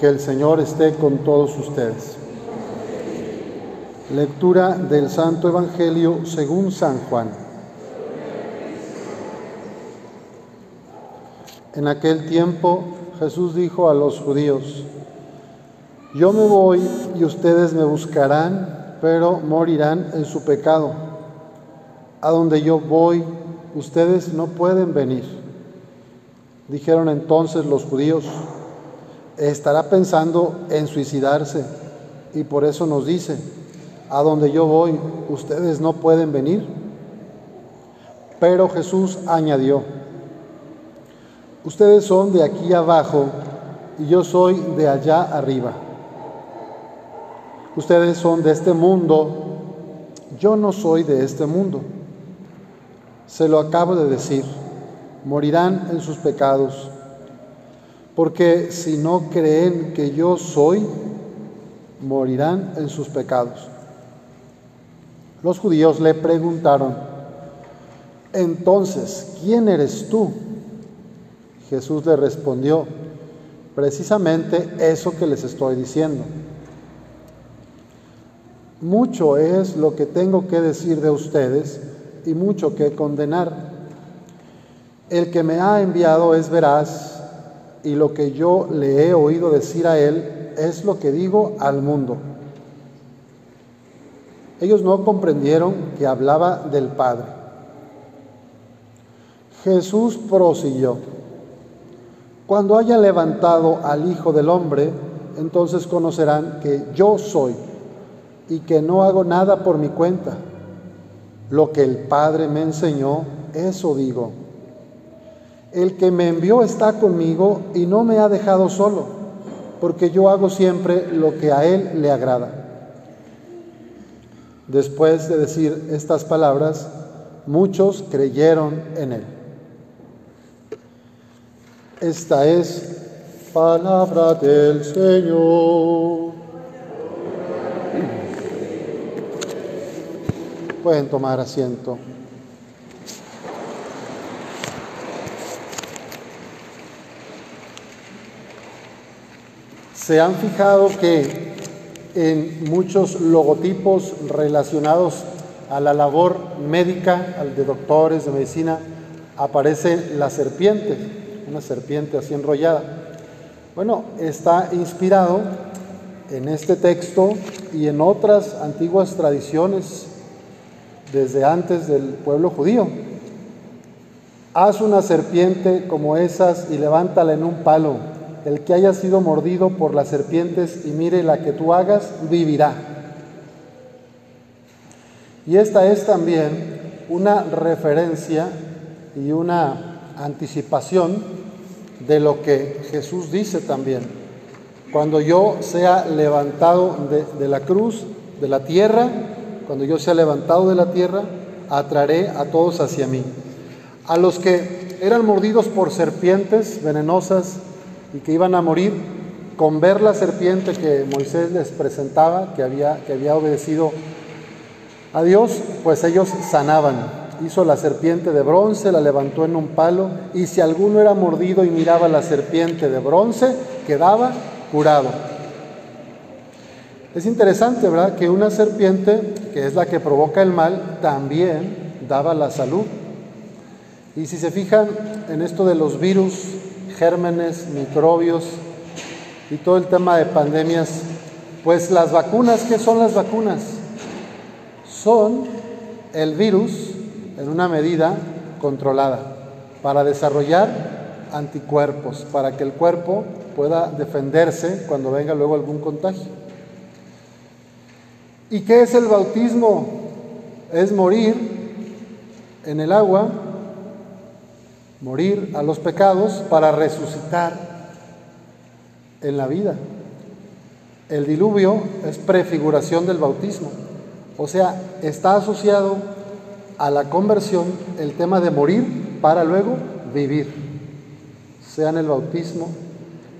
Que el Señor esté con todos ustedes. Lectura del Santo Evangelio según San Juan. En aquel tiempo Jesús dijo a los judíos, yo me voy y ustedes me buscarán, pero morirán en su pecado. A donde yo voy, ustedes no pueden venir. Dijeron entonces los judíos, estará pensando en suicidarse y por eso nos dice, a donde yo voy, ustedes no pueden venir. Pero Jesús añadió, ustedes son de aquí abajo y yo soy de allá arriba. Ustedes son de este mundo, yo no soy de este mundo. Se lo acabo de decir, morirán en sus pecados porque si no creen que yo soy, morirán en sus pecados. Los judíos le preguntaron, entonces, ¿quién eres tú? Jesús le respondió, precisamente eso que les estoy diciendo. Mucho es lo que tengo que decir de ustedes y mucho que condenar. El que me ha enviado es veraz y lo que yo le he oído decir a él es lo que digo al mundo. Ellos no comprendieron que hablaba del Padre. Jesús prosiguió, cuando haya levantado al Hijo del Hombre, entonces conocerán que yo soy y que no hago nada por mi cuenta. Lo que el Padre me enseñó, eso digo. El que me envió está conmigo y no me ha dejado solo, porque yo hago siempre lo que a Él le agrada. Después de decir estas palabras, muchos creyeron en Él. Esta es palabra del Señor. Pueden tomar asiento. Se han fijado que en muchos logotipos relacionados a la labor médica, al de doctores, de medicina, aparece la serpiente, una serpiente así enrollada. Bueno, está inspirado en este texto y en otras antiguas tradiciones desde antes del pueblo judío. Haz una serpiente como esas y levántala en un palo el que haya sido mordido por las serpientes y mire la que tú hagas, vivirá. Y esta es también una referencia y una anticipación de lo que Jesús dice también. Cuando yo sea levantado de, de, la cruz, de la tierra, cuando yo sea levantado de la tierra, atraeré a todos hacia mí. A los que eran mordidos por serpientes venenosas, y que iban a morir, con ver la serpiente que Moisés les presentaba, que había, que había obedecido a Dios, pues ellos sanaban. Hizo la serpiente de bronce, la levantó en un palo, y si alguno era mordido y miraba la serpiente de bronce, quedaba curado. Es interesante, ¿verdad?, que una serpiente, que es la que provoca el mal, también daba la salud. Y si se fijan en esto de los virus, gérmenes, microbios y todo el tema de pandemias, pues las vacunas, ¿qué son las vacunas? Son el virus en una medida controlada para desarrollar anticuerpos, para que el cuerpo pueda defenderse cuando venga luego algún contagio. ¿Y qué es el bautismo? Es morir en el agua morir a los pecados para resucitar en la vida. El diluvio es prefiguración del bautismo, o sea, está asociado a la conversión el tema de morir para luego vivir, sea en el bautismo,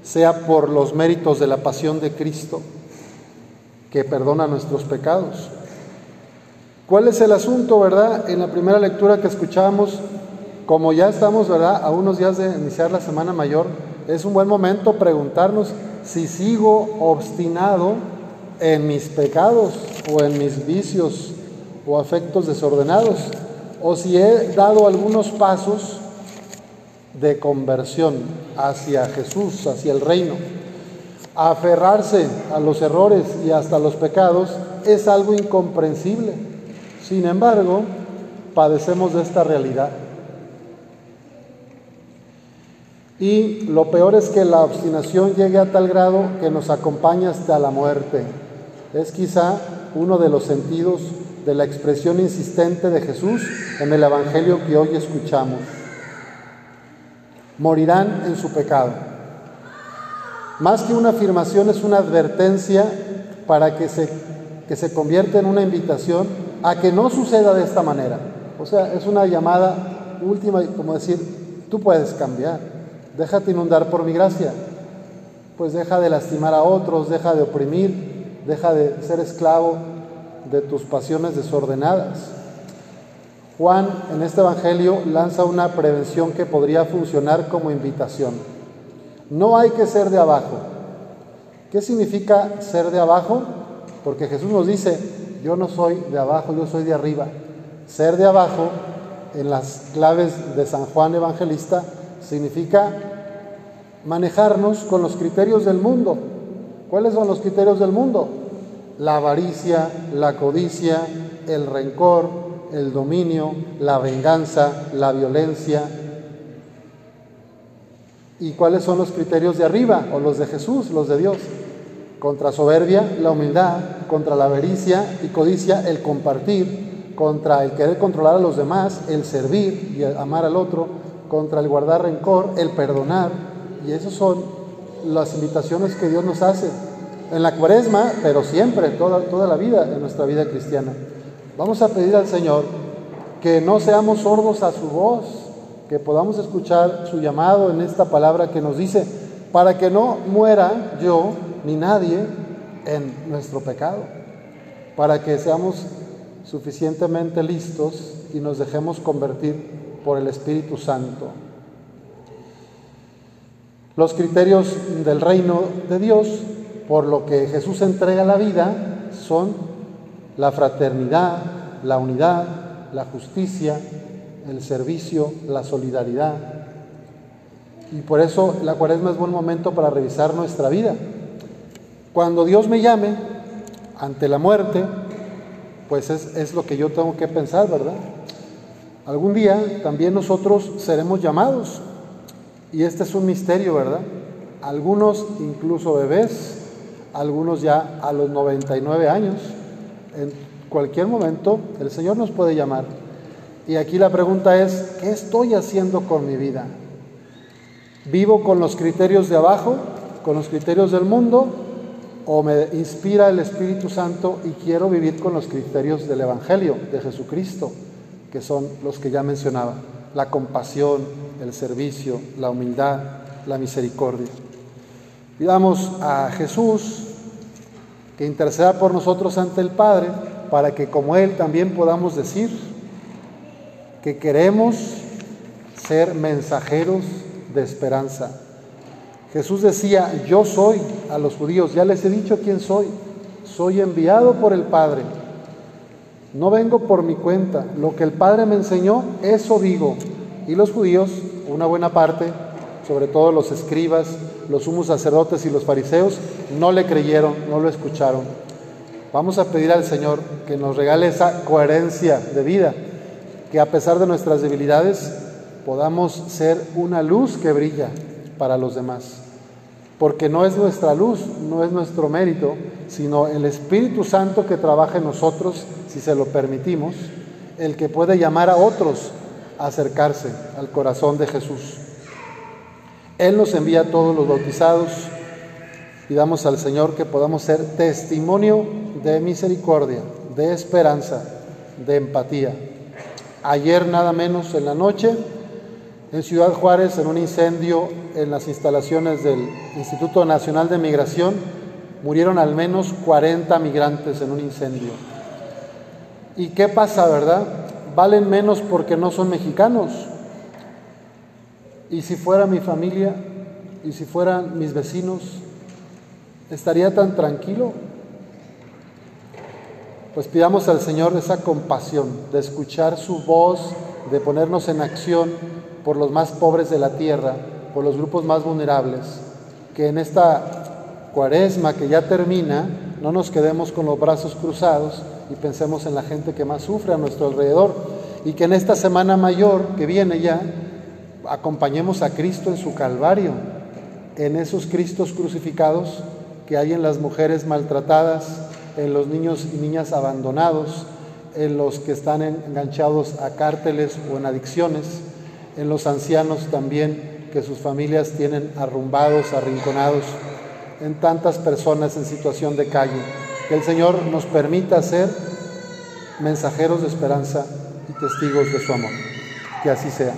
sea por los méritos de la pasión de Cristo que perdona nuestros pecados. ¿Cuál es el asunto, verdad? En la primera lectura que escuchábamos como ya estamos, ¿verdad?, a unos días de iniciar la Semana Mayor, es un buen momento preguntarnos si sigo obstinado en mis pecados o en mis vicios o afectos desordenados, o si he dado algunos pasos de conversión hacia Jesús, hacia el reino. Aferrarse a los errores y hasta los pecados es algo incomprensible. Sin embargo, padecemos de esta realidad. Y lo peor es que la obstinación llegue a tal grado que nos acompaña hasta la muerte. Es quizá uno de los sentidos de la expresión insistente de Jesús en el Evangelio que hoy escuchamos. Morirán en su pecado. Más que una afirmación es una advertencia para que se, que se convierta en una invitación a que no suceda de esta manera. O sea, es una llamada última, como decir, tú puedes cambiar déjate inundar por mi gracia. Pues deja de lastimar a otros, deja de oprimir, deja de ser esclavo de tus pasiones desordenadas. Juan en este Evangelio lanza una prevención que podría funcionar como invitación. No hay que ser de abajo. ¿Qué significa ser de abajo? Porque Jesús nos dice, yo no soy de abajo, yo soy de arriba. Ser de abajo, en las claves de San Juan Evangelista, significa manejarnos con los criterios del mundo. ¿Cuáles son los criterios del mundo? La avaricia, la codicia, el rencor, el dominio, la venganza, la violencia. ¿Y cuáles son los criterios de arriba o los de Jesús, los de Dios? Contra soberbia, la humildad, contra la avaricia y codicia, el compartir, contra el querer controlar a los demás, el servir y amar al otro, contra el guardar rencor, el perdonar. Y esas son las invitaciones que Dios nos hace en la cuaresma, pero siempre, toda, toda la vida, en nuestra vida cristiana. Vamos a pedir al Señor que no seamos sordos a su voz, que podamos escuchar su llamado en esta palabra que nos dice, para que no muera yo ni nadie en nuestro pecado, para que seamos suficientemente listos y nos dejemos convertir por el Espíritu Santo. Los criterios del reino de Dios, por lo que Jesús entrega la vida, son la fraternidad, la unidad, la justicia, el servicio, la solidaridad. Y por eso la cuaresma es buen momento para revisar nuestra vida. Cuando Dios me llame ante la muerte, pues es, es lo que yo tengo que pensar, ¿verdad? Algún día también nosotros seremos llamados. Y este es un misterio, ¿verdad? Algunos incluso bebés, algunos ya a los 99 años. En cualquier momento el Señor nos puede llamar. Y aquí la pregunta es, ¿qué estoy haciendo con mi vida? ¿Vivo con los criterios de abajo, con los criterios del mundo? ¿O me inspira el Espíritu Santo y quiero vivir con los criterios del Evangelio, de Jesucristo? Que son los que ya mencionaba, la compasión, el servicio, la humildad, la misericordia. Pidamos a Jesús que interceda por nosotros ante el Padre para que como Él también podamos decir que queremos ser mensajeros de esperanza. Jesús decía, yo soy a los judíos, ya les he dicho quién soy, soy enviado por el Padre no vengo por mi cuenta. Lo que el Padre me enseñó, eso digo. Y los judíos, una buena parte, sobre todo los escribas, los sumos sacerdotes y los fariseos, no le creyeron, no lo escucharon. Vamos a pedir al Señor que nos regale esa coherencia de vida, que a pesar de nuestras debilidades podamos ser una luz que brilla para los demás porque no es nuestra luz, no es nuestro mérito, sino el Espíritu Santo que trabaja en nosotros, si se lo permitimos, el que puede llamar a otros a acercarse al corazón de Jesús. Él nos envía a todos los bautizados. Pidamos al Señor que podamos ser testimonio de misericordia, de esperanza, de empatía. Ayer nada menos en la noche en Ciudad Juárez, en un incendio en las instalaciones del Instituto Nacional de Migración, murieron al menos 40 migrantes en un incendio. ¿Y qué pasa, verdad? Valen menos porque no son mexicanos. Y si fuera mi familia, y si fueran mis vecinos, ¿estaría tan tranquilo? Pues pidamos al Señor esa compasión, de escuchar su voz, de ponernos en acción por los más pobres de la tierra, por los grupos más vulnerables, que en esta cuaresma que ya termina, no nos quedemos con los brazos cruzados y pensemos en la gente que más sufre a nuestro alrededor, y que en esta semana mayor que viene ya, acompañemos a Cristo en su Calvario, en esos Cristos crucificados que hay en las mujeres maltratadas, en los niños y niñas abandonados, en los que están enganchados a cárteles o en adicciones, en los ancianos también que sus familias tienen arrumbados, arrinconados, en tantas personas en situación de calle. Que el Señor nos permita ser mensajeros de esperanza y testigos de su amor. Que así sea.